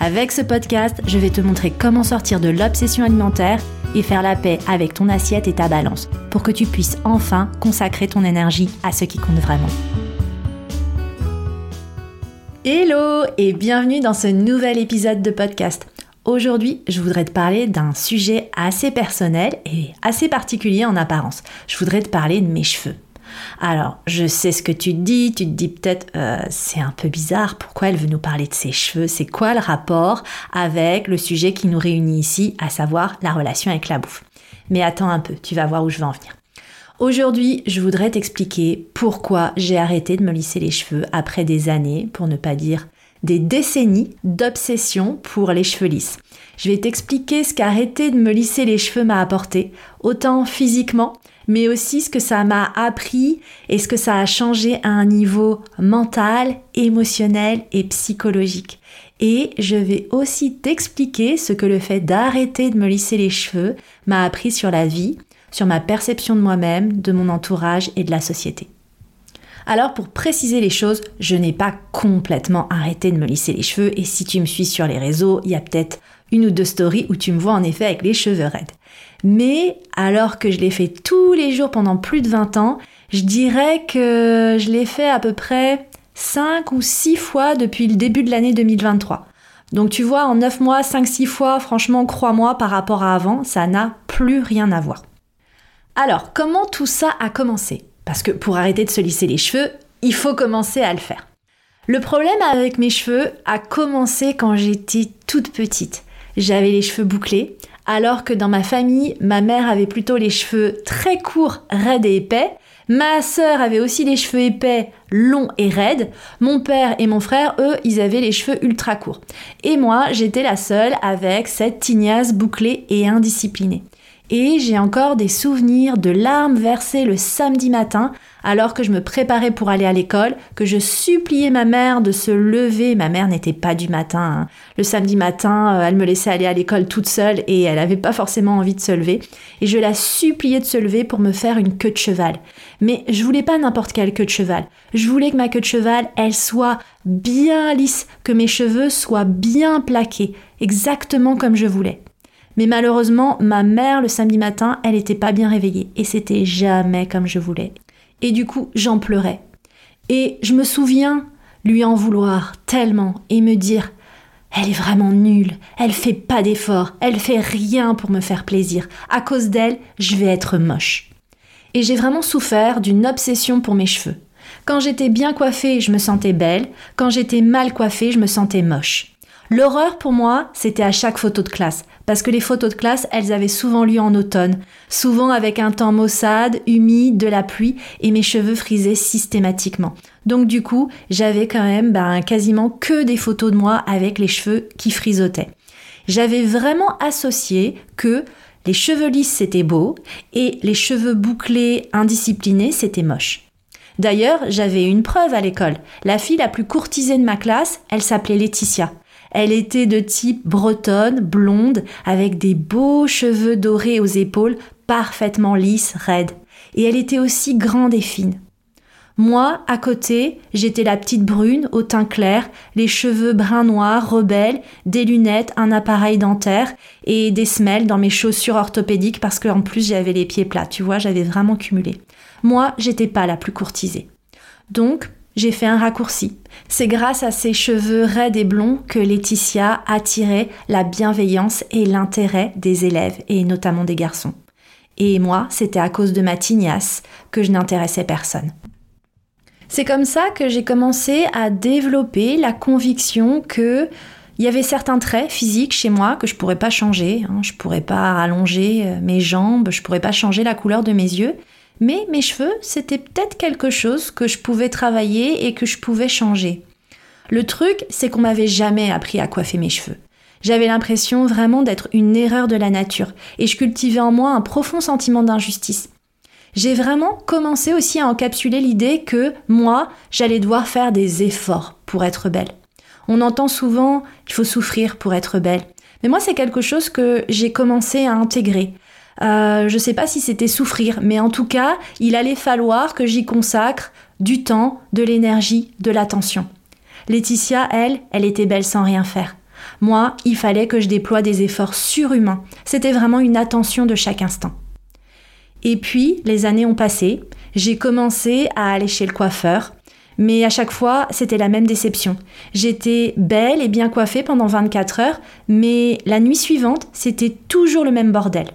Avec ce podcast, je vais te montrer comment sortir de l'obsession alimentaire et faire la paix avec ton assiette et ta balance pour que tu puisses enfin consacrer ton énergie à ce qui compte vraiment. Hello et bienvenue dans ce nouvel épisode de podcast. Aujourd'hui, je voudrais te parler d'un sujet assez personnel et assez particulier en apparence. Je voudrais te parler de mes cheveux. Alors, je sais ce que tu te dis, tu te dis peut-être euh, c'est un peu bizarre, pourquoi elle veut nous parler de ses cheveux, c'est quoi le rapport avec le sujet qui nous réunit ici, à savoir la relation avec la bouffe? Mais attends un peu, tu vas voir où je vais en venir. Aujourd'hui, je voudrais t'expliquer pourquoi j'ai arrêté de me lisser les cheveux après des années, pour ne pas dire des décennies d'obsession pour les cheveux lisses. Je vais t'expliquer ce qu'arrêter de me lisser les cheveux m'a apporté, autant physiquement mais aussi ce que ça m'a appris et ce que ça a changé à un niveau mental, émotionnel et psychologique. Et je vais aussi t'expliquer ce que le fait d'arrêter de me lisser les cheveux m'a appris sur la vie, sur ma perception de moi-même, de mon entourage et de la société. Alors pour préciser les choses, je n'ai pas complètement arrêté de me lisser les cheveux et si tu me suis sur les réseaux, il y a peut-être une ou deux stories où tu me vois en effet avec les cheveux raides. Mais alors que je l'ai fait tous les jours pendant plus de 20 ans, je dirais que je l'ai fait à peu près 5 ou 6 fois depuis le début de l'année 2023. Donc tu vois, en 9 mois, 5-6 fois, franchement, crois-moi, par rapport à avant, ça n'a plus rien à voir. Alors, comment tout ça a commencé? Parce que pour arrêter de se lisser les cheveux, il faut commencer à le faire. Le problème avec mes cheveux a commencé quand j'étais toute petite. J'avais les cheveux bouclés, alors que dans ma famille, ma mère avait plutôt les cheveux très courts, raides et épais. Ma sœur avait aussi les cheveux épais, longs et raides. Mon père et mon frère, eux, ils avaient les cheveux ultra courts. Et moi, j'étais la seule avec cette tignasse bouclée et indisciplinée. Et j'ai encore des souvenirs de larmes versées le samedi matin alors que je me préparais pour aller à l'école, que je suppliais ma mère de se lever. Ma mère n'était pas du matin. Hein. Le samedi matin, euh, elle me laissait aller à l'école toute seule et elle n'avait pas forcément envie de se lever. Et je la suppliais de se lever pour me faire une queue de cheval. Mais je voulais pas n'importe quelle queue de cheval. Je voulais que ma queue de cheval, elle soit bien lisse, que mes cheveux soient bien plaqués, exactement comme je voulais. Mais malheureusement, ma mère, le samedi matin, elle n'était pas bien réveillée et c'était jamais comme je voulais. Et du coup, j'en pleurais. Et je me souviens lui en vouloir tellement et me dire elle est vraiment nulle, elle fait pas d'efforts, elle fait rien pour me faire plaisir. À cause d'elle, je vais être moche. Et j'ai vraiment souffert d'une obsession pour mes cheveux. Quand j'étais bien coiffée, je me sentais belle, quand j'étais mal coiffée, je me sentais moche. L'horreur pour moi, c'était à chaque photo de classe, parce que les photos de classe, elles avaient souvent lieu en automne, souvent avec un temps maussade, humide, de la pluie, et mes cheveux frisaient systématiquement. Donc du coup, j'avais quand même ben, quasiment que des photos de moi avec les cheveux qui frisotaient. J'avais vraiment associé que les cheveux lisses c'était beau et les cheveux bouclés, indisciplinés c'était moche. D'ailleurs, j'avais une preuve à l'école. La fille la plus courtisée de ma classe, elle s'appelait Laetitia. Elle était de type bretonne, blonde, avec des beaux cheveux dorés aux épaules, parfaitement lisses, raides. Et elle était aussi grande et fine. Moi, à côté, j'étais la petite brune, au teint clair, les cheveux brun noir, rebelles, des lunettes, un appareil dentaire et des semelles dans mes chaussures orthopédiques parce qu'en plus j'avais les pieds plats, tu vois, j'avais vraiment cumulé. Moi, j'étais pas la plus courtisée. Donc, j'ai fait un raccourci. C'est grâce à ses cheveux raides et blonds que Laetitia attirait la bienveillance et l'intérêt des élèves, et notamment des garçons. Et moi, c'était à cause de ma tignasse que je n'intéressais personne. C'est comme ça que j'ai commencé à développer la conviction que il y avait certains traits physiques chez moi que je pourrais pas changer. Hein. Je pourrais pas allonger euh, mes jambes, je pourrais pas changer la couleur de mes yeux. Mais mes cheveux, c'était peut-être quelque chose que je pouvais travailler et que je pouvais changer. Le truc, c'est qu'on m'avait jamais appris à coiffer mes cheveux. J'avais l'impression vraiment d'être une erreur de la nature et je cultivais en moi un profond sentiment d'injustice. J'ai vraiment commencé aussi à encapsuler l'idée que moi, j'allais devoir faire des efforts pour être belle. On entend souvent qu'il faut souffrir pour être belle. Mais moi, c'est quelque chose que j'ai commencé à intégrer. Euh, je ne sais pas si c'était souffrir, mais en tout cas, il allait falloir que j'y consacre du temps, de l'énergie, de l'attention. Laetitia, elle, elle était belle sans rien faire. Moi, il fallait que je déploie des efforts surhumains. C'était vraiment une attention de chaque instant. Et puis, les années ont passé, j'ai commencé à aller chez le coiffeur, mais à chaque fois, c'était la même déception. J'étais belle et bien coiffée pendant 24 heures, mais la nuit suivante, c'était toujours le même bordel.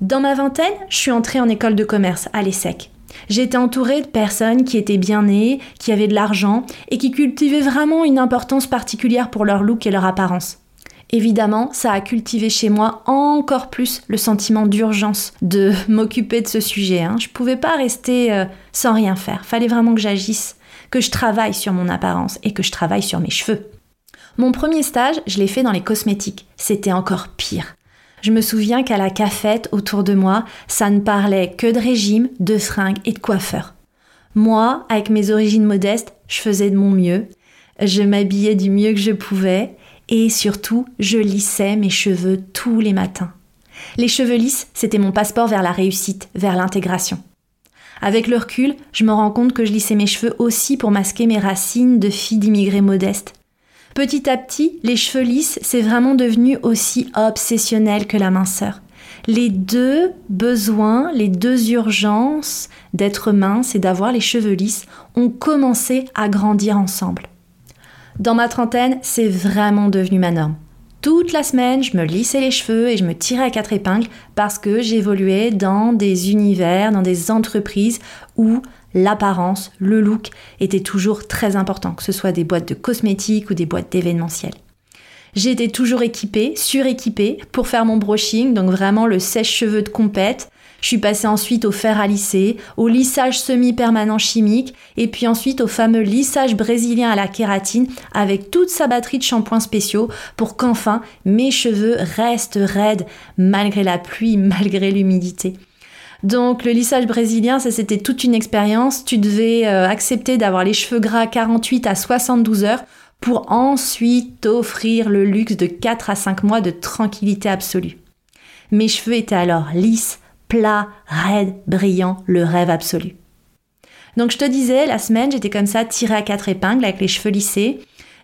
Dans ma vingtaine, je suis entrée en école de commerce à l'ESSEC. J'étais entourée de personnes qui étaient bien nées, qui avaient de l'argent et qui cultivaient vraiment une importance particulière pour leur look et leur apparence. Évidemment, ça a cultivé chez moi encore plus le sentiment d'urgence de m'occuper de ce sujet. Hein. Je pouvais pas rester euh, sans rien faire. Fallait vraiment que j'agisse, que je travaille sur mon apparence et que je travaille sur mes cheveux. Mon premier stage, je l'ai fait dans les cosmétiques. C'était encore pire. Je me souviens qu'à la cafette autour de moi, ça ne parlait que de régime, de fringues et de coiffeurs. Moi, avec mes origines modestes, je faisais de mon mieux. Je m'habillais du mieux que je pouvais et surtout, je lissais mes cheveux tous les matins. Les cheveux lisses, c'était mon passeport vers la réussite, vers l'intégration. Avec le recul, je me rends compte que je lissais mes cheveux aussi pour masquer mes racines de fille d'immigrés modestes. Petit à petit, les cheveux lisses, c'est vraiment devenu aussi obsessionnel que la minceur. Les deux besoins, les deux urgences d'être mince et d'avoir les cheveux lisses ont commencé à grandir ensemble. Dans ma trentaine, c'est vraiment devenu ma norme. Toute la semaine, je me lissais les cheveux et je me tirais à quatre épingles parce que j'évoluais dans des univers, dans des entreprises où l'apparence, le look était toujours très important, que ce soit des boîtes de cosmétiques ou des boîtes d'événementiel. J'étais toujours équipée, suréquipée pour faire mon brushing, donc vraiment le sèche-cheveux de compète, je suis passée ensuite au fer à lisser, au lissage semi-permanent chimique, et puis ensuite au fameux lissage brésilien à la kératine avec toute sa batterie de shampoings spéciaux pour qu'enfin mes cheveux restent raides malgré la pluie, malgré l'humidité. Donc le lissage brésilien, ça c'était toute une expérience. Tu devais euh, accepter d'avoir les cheveux gras 48 à 72 heures pour ensuite t'offrir le luxe de 4 à 5 mois de tranquillité absolue. Mes cheveux étaient alors lisses, plat, raide, brillant, le rêve absolu. Donc je te disais, la semaine, j'étais comme ça, tirée à quatre épingles avec les cheveux lissés.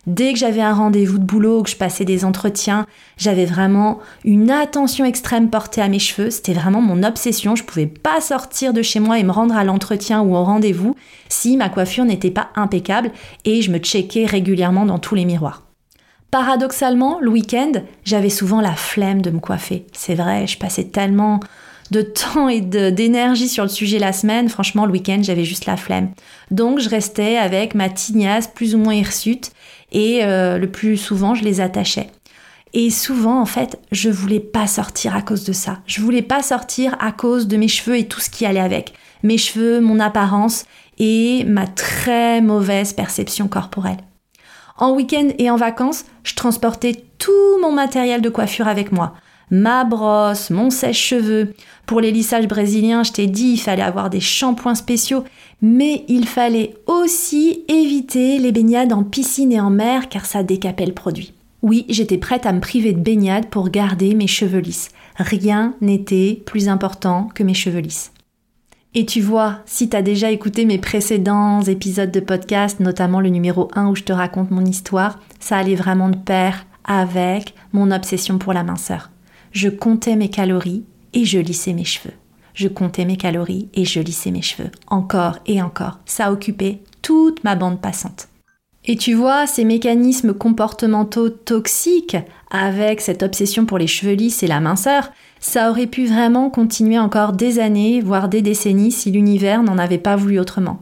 Dès que j'avais un rendez-vous de boulot, que je passais des entretiens, j'avais vraiment une attention extrême portée à mes cheveux. C'était vraiment mon obsession. Je pouvais pas sortir de chez moi et me rendre à l'entretien ou au rendez-vous si ma coiffure n'était pas impeccable et je me checkais régulièrement dans tous les miroirs. Paradoxalement, le week-end, j'avais souvent la flemme de me coiffer. C'est vrai, je passais tellement de temps et d'énergie sur le sujet la semaine, franchement, le week-end, j'avais juste la flemme. Donc, je restais avec ma tignasse plus ou moins hirsute et euh, le plus souvent, je les attachais. Et souvent, en fait, je voulais pas sortir à cause de ça. Je voulais pas sortir à cause de mes cheveux et tout ce qui allait avec. Mes cheveux, mon apparence et ma très mauvaise perception corporelle. En week-end et en vacances, je transportais tout mon matériel de coiffure avec moi ma brosse, mon sèche-cheveux. Pour les lissages brésiliens, je t'ai dit, il fallait avoir des shampoings spéciaux, mais il fallait aussi éviter les baignades en piscine et en mer car ça décapait le produit. Oui, j'étais prête à me priver de baignade pour garder mes cheveux lisses. Rien n'était plus important que mes cheveux lisses. Et tu vois, si t'as déjà écouté mes précédents épisodes de podcast, notamment le numéro 1 où je te raconte mon histoire, ça allait vraiment de pair avec mon obsession pour la minceur. Je comptais mes calories et je lissais mes cheveux. Je comptais mes calories et je lissais mes cheveux. Encore et encore. Ça occupait toute ma bande passante. Et tu vois, ces mécanismes comportementaux toxiques, avec cette obsession pour les cheveux lisses et la minceur, ça aurait pu vraiment continuer encore des années, voire des décennies, si l'univers n'en avait pas voulu autrement.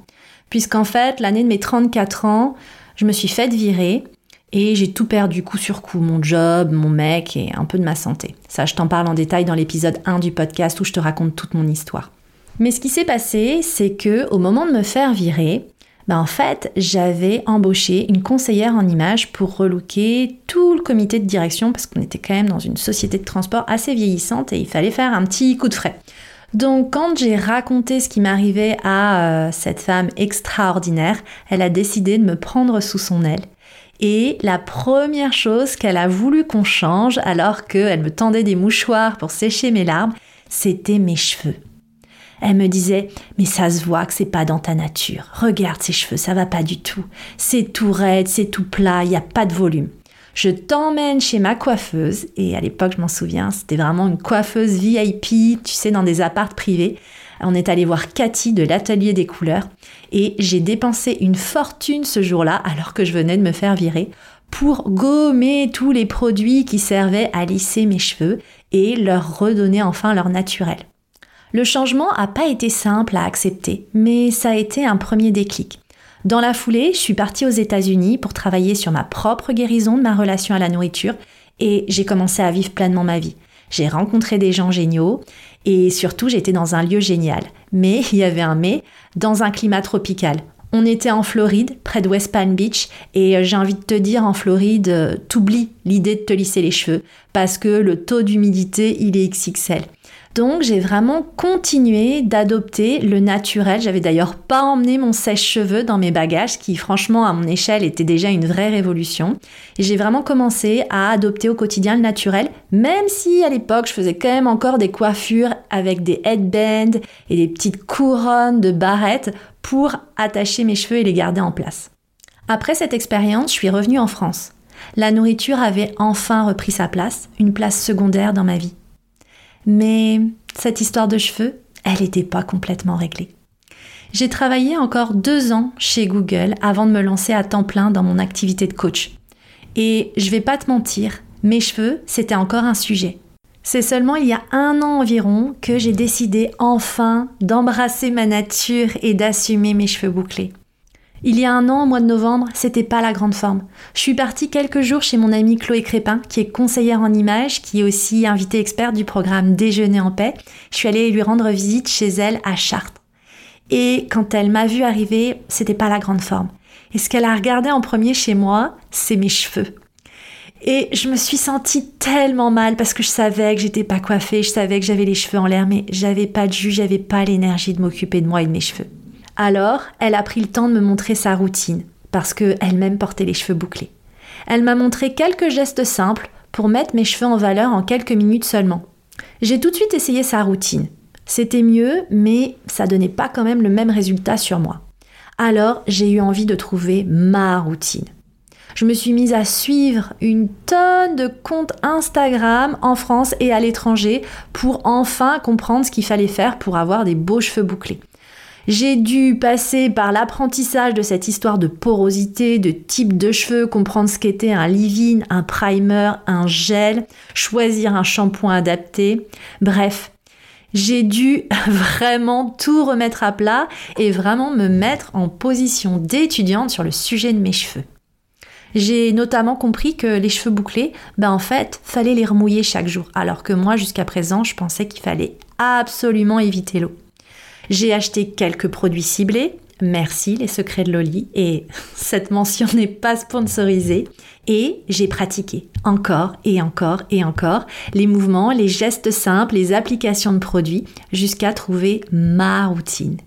Puisqu'en fait, l'année de mes 34 ans, je me suis faite virer, et j'ai tout perdu coup sur coup, mon job, mon mec et un peu de ma santé. Ça, je t'en parle en détail dans l'épisode 1 du podcast où je te raconte toute mon histoire. Mais ce qui s'est passé, c'est que au moment de me faire virer, ben en fait, j'avais embauché une conseillère en images pour relooker tout le comité de direction parce qu'on était quand même dans une société de transport assez vieillissante et il fallait faire un petit coup de frais. Donc quand j'ai raconté ce qui m'arrivait à euh, cette femme extraordinaire, elle a décidé de me prendre sous son aile. Et la première chose qu'elle a voulu qu'on change alors qu'elle me tendait des mouchoirs pour sécher mes larmes, c'était mes cheveux. Elle me disait Mais ça se voit que c'est pas dans ta nature. Regarde ses cheveux, ça va pas du tout. C'est tout raide, c'est tout plat, il n'y a pas de volume. Je t'emmène chez ma coiffeuse, et à l'époque, je m'en souviens, c'était vraiment une coiffeuse VIP, tu sais, dans des appartes privés. On est allé voir Cathy de l'Atelier des couleurs, et j'ai dépensé une fortune ce jour-là, alors que je venais de me faire virer, pour gommer tous les produits qui servaient à lisser mes cheveux et leur redonner enfin leur naturel. Le changement n'a pas été simple à accepter, mais ça a été un premier déclic. Dans la foulée, je suis partie aux États-Unis pour travailler sur ma propre guérison de ma relation à la nourriture et j'ai commencé à vivre pleinement ma vie. J'ai rencontré des gens géniaux et surtout j'étais dans un lieu génial. Mais il y avait un mais, dans un climat tropical. On était en Floride, près de West Palm Beach, et euh, j'ai envie de te dire, en Floride, euh, t'oublies l'idée de te lisser les cheveux, parce que le taux d'humidité, il est XXL. Donc j'ai vraiment continué d'adopter le naturel. J'avais d'ailleurs pas emmené mon sèche-cheveux dans mes bagages, qui franchement à mon échelle était déjà une vraie révolution. Et j'ai vraiment commencé à adopter au quotidien le naturel, même si à l'époque je faisais quand même encore des coiffures avec des headbands et des petites couronnes de barrettes pour attacher mes cheveux et les garder en place. Après cette expérience, je suis revenue en France. La nourriture avait enfin repris sa place, une place secondaire dans ma vie. Mais cette histoire de cheveux, elle n'était pas complètement réglée. J'ai travaillé encore deux ans chez Google avant de me lancer à temps plein dans mon activité de coach. Et je vais pas te mentir, mes cheveux, c'était encore un sujet. C'est seulement il y a un an environ que j'ai décidé enfin d'embrasser ma nature et d'assumer mes cheveux bouclés. Il y a un an, au mois de novembre, c'était pas la grande forme. Je suis partie quelques jours chez mon amie Chloé Crépin, qui est conseillère en images, qui est aussi invitée experte du programme Déjeuner en paix. Je suis allée lui rendre visite chez elle à Chartres. Et quand elle m'a vue arriver, c'était pas la grande forme. Et ce qu'elle a regardé en premier chez moi, c'est mes cheveux. Et je me suis sentie tellement mal parce que je savais que j'étais pas coiffée, je savais que j'avais les cheveux en l'air, mais j'avais pas de jus, j'avais pas l'énergie de m'occuper de moi et de mes cheveux. Alors, elle a pris le temps de me montrer sa routine, parce qu'elle-même portait les cheveux bouclés. Elle m'a montré quelques gestes simples pour mettre mes cheveux en valeur en quelques minutes seulement. J'ai tout de suite essayé sa routine. C'était mieux, mais ça donnait pas quand même le même résultat sur moi. Alors, j'ai eu envie de trouver ma routine. Je me suis mise à suivre une tonne de comptes Instagram en France et à l'étranger pour enfin comprendre ce qu'il fallait faire pour avoir des beaux cheveux bouclés. J'ai dû passer par l'apprentissage de cette histoire de porosité, de type de cheveux, comprendre ce qu'était un leave-in, un primer, un gel, choisir un shampoing adapté. Bref, j'ai dû vraiment tout remettre à plat et vraiment me mettre en position d'étudiante sur le sujet de mes cheveux. J'ai notamment compris que les cheveux bouclés, ben en fait, fallait les remouiller chaque jour, alors que moi, jusqu'à présent, je pensais qu'il fallait absolument éviter l'eau. J'ai acheté quelques produits ciblés. Merci les secrets de Loli. Et cette mention n'est pas sponsorisée. Et j'ai pratiqué encore et encore et encore les mouvements, les gestes simples, les applications de produits jusqu'à trouver ma routine.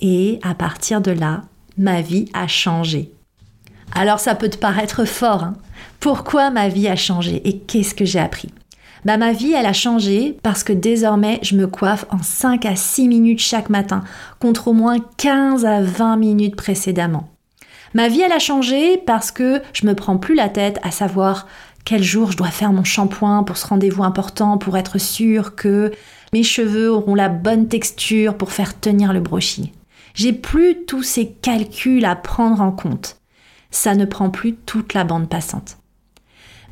Et à partir de là, ma vie a changé. Alors ça peut te paraître fort. Hein Pourquoi ma vie a changé et qu'est-ce que j'ai appris? Bah, ma vie, elle a changé parce que désormais, je me coiffe en 5 à 6 minutes chaque matin, contre au moins 15 à 20 minutes précédemment. Ma vie, elle a changé parce que je me prends plus la tête à savoir quel jour je dois faire mon shampoing pour ce rendez-vous important, pour être sûr que mes cheveux auront la bonne texture pour faire tenir le brushing. J'ai plus tous ces calculs à prendre en compte. Ça ne prend plus toute la bande passante.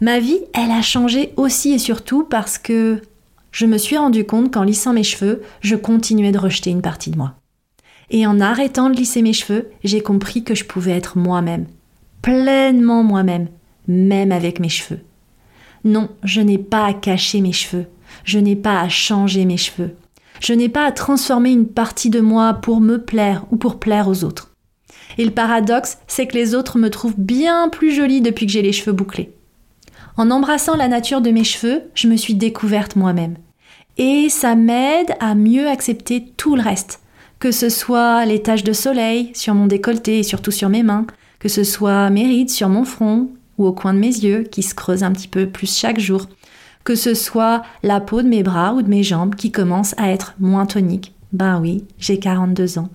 Ma vie, elle a changé aussi et surtout parce que je me suis rendu compte qu'en lissant mes cheveux, je continuais de rejeter une partie de moi. Et en arrêtant de lisser mes cheveux, j'ai compris que je pouvais être moi-même, pleinement moi-même, même avec mes cheveux. Non, je n'ai pas à cacher mes cheveux, je n'ai pas à changer mes cheveux, je n'ai pas à transformer une partie de moi pour me plaire ou pour plaire aux autres. Et le paradoxe, c'est que les autres me trouvent bien plus jolie depuis que j'ai les cheveux bouclés. En embrassant la nature de mes cheveux, je me suis découverte moi-même. Et ça m'aide à mieux accepter tout le reste. Que ce soit les taches de soleil sur mon décolleté et surtout sur mes mains, que ce soit mes rides sur mon front ou au coin de mes yeux qui se creusent un petit peu plus chaque jour, que ce soit la peau de mes bras ou de mes jambes qui commence à être moins tonique. Ben oui, j'ai 42 ans.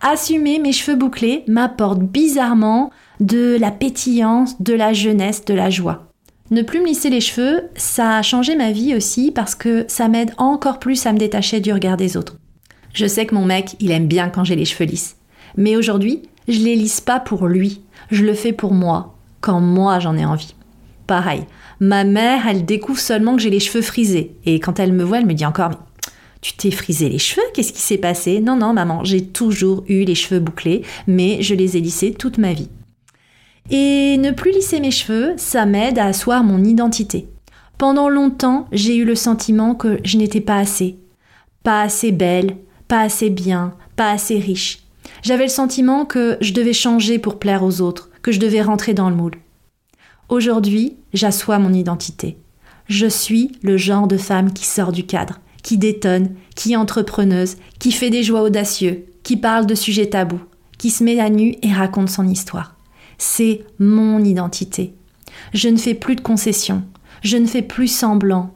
Assumer mes cheveux bouclés m'apporte bizarrement de la pétillance, de la jeunesse, de la joie. Ne plus me lisser les cheveux, ça a changé ma vie aussi parce que ça m'aide encore plus à me détacher du regard des autres. Je sais que mon mec, il aime bien quand j'ai les cheveux lisses. Mais aujourd'hui, je les lisse pas pour lui, je le fais pour moi, quand moi j'en ai envie. Pareil, ma mère, elle découvre seulement que j'ai les cheveux frisés. Et quand elle me voit, elle me dit encore Tu t'es frisé les cheveux? Qu'est-ce qui s'est passé? Non, non, maman, j'ai toujours eu les cheveux bouclés, mais je les ai lissés toute ma vie. Et ne plus lisser mes cheveux, ça m'aide à asseoir mon identité. Pendant longtemps, j'ai eu le sentiment que je n'étais pas assez. Pas assez belle, pas assez bien, pas assez riche. J'avais le sentiment que je devais changer pour plaire aux autres, que je devais rentrer dans le moule. Aujourd'hui, j'assois mon identité. Je suis le genre de femme qui sort du cadre, qui détonne, qui est entrepreneuse, qui fait des joies audacieux, qui parle de sujets tabous, qui se met à nu et raconte son histoire. C'est mon identité. Je ne fais plus de concessions, je ne fais plus semblant.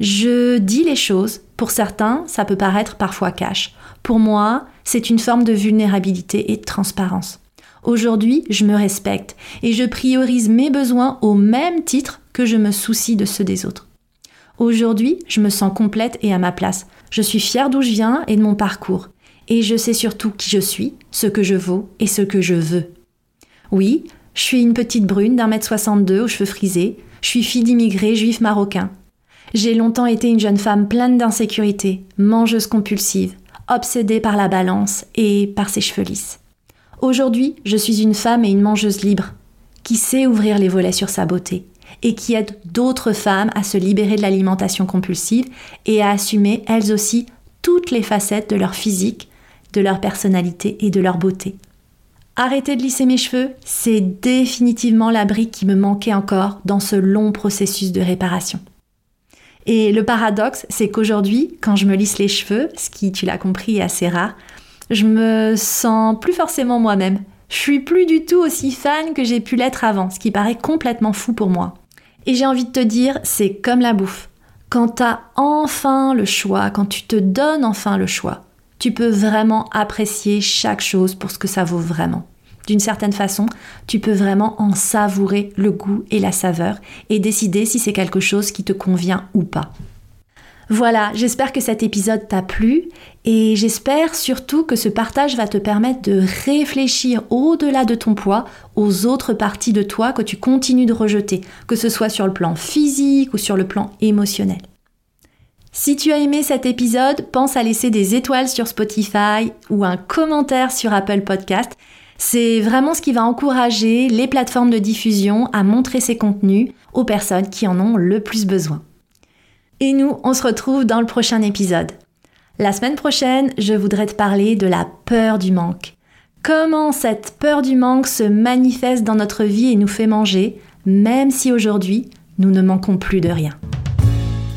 Je dis les choses, pour certains, ça peut paraître parfois cash. Pour moi, c'est une forme de vulnérabilité et de transparence. Aujourd'hui, je me respecte et je priorise mes besoins au même titre que je me soucie de ceux des autres. Aujourd'hui, je me sens complète et à ma place. Je suis fière d'où je viens et de mon parcours. Et je sais surtout qui je suis, ce que je vaux et ce que je veux. Oui, je suis une petite brune d'un mètre 62 aux cheveux frisés. Je suis fille d'immigrés juifs marocains. J'ai longtemps été une jeune femme pleine d'insécurité, mangeuse compulsive, obsédée par la balance et par ses cheveux lisses. Aujourd'hui, je suis une femme et une mangeuse libre, qui sait ouvrir les volets sur sa beauté, et qui aide d'autres femmes à se libérer de l'alimentation compulsive et à assumer elles aussi toutes les facettes de leur physique, de leur personnalité et de leur beauté. Arrêter de lisser mes cheveux, c'est définitivement la brique qui me manquait encore dans ce long processus de réparation. Et le paradoxe, c'est qu'aujourd'hui, quand je me lisse les cheveux, ce qui, tu l'as compris, est assez rare, je me sens plus forcément moi-même. Je suis plus du tout aussi fan que j'ai pu l'être avant, ce qui paraît complètement fou pour moi. Et j'ai envie de te dire, c'est comme la bouffe. Quand tu as enfin le choix, quand tu te donnes enfin le choix, tu peux vraiment apprécier chaque chose pour ce que ça vaut vraiment. D'une certaine façon, tu peux vraiment en savourer le goût et la saveur et décider si c'est quelque chose qui te convient ou pas. Voilà, j'espère que cet épisode t'a plu et j'espère surtout que ce partage va te permettre de réfléchir au-delà de ton poids aux autres parties de toi que tu continues de rejeter, que ce soit sur le plan physique ou sur le plan émotionnel. Si tu as aimé cet épisode, pense à laisser des étoiles sur Spotify ou un commentaire sur Apple Podcast. C'est vraiment ce qui va encourager les plateformes de diffusion à montrer ces contenus aux personnes qui en ont le plus besoin. Et nous, on se retrouve dans le prochain épisode. La semaine prochaine, je voudrais te parler de la peur du manque. Comment cette peur du manque se manifeste dans notre vie et nous fait manger, même si aujourd'hui, nous ne manquons plus de rien.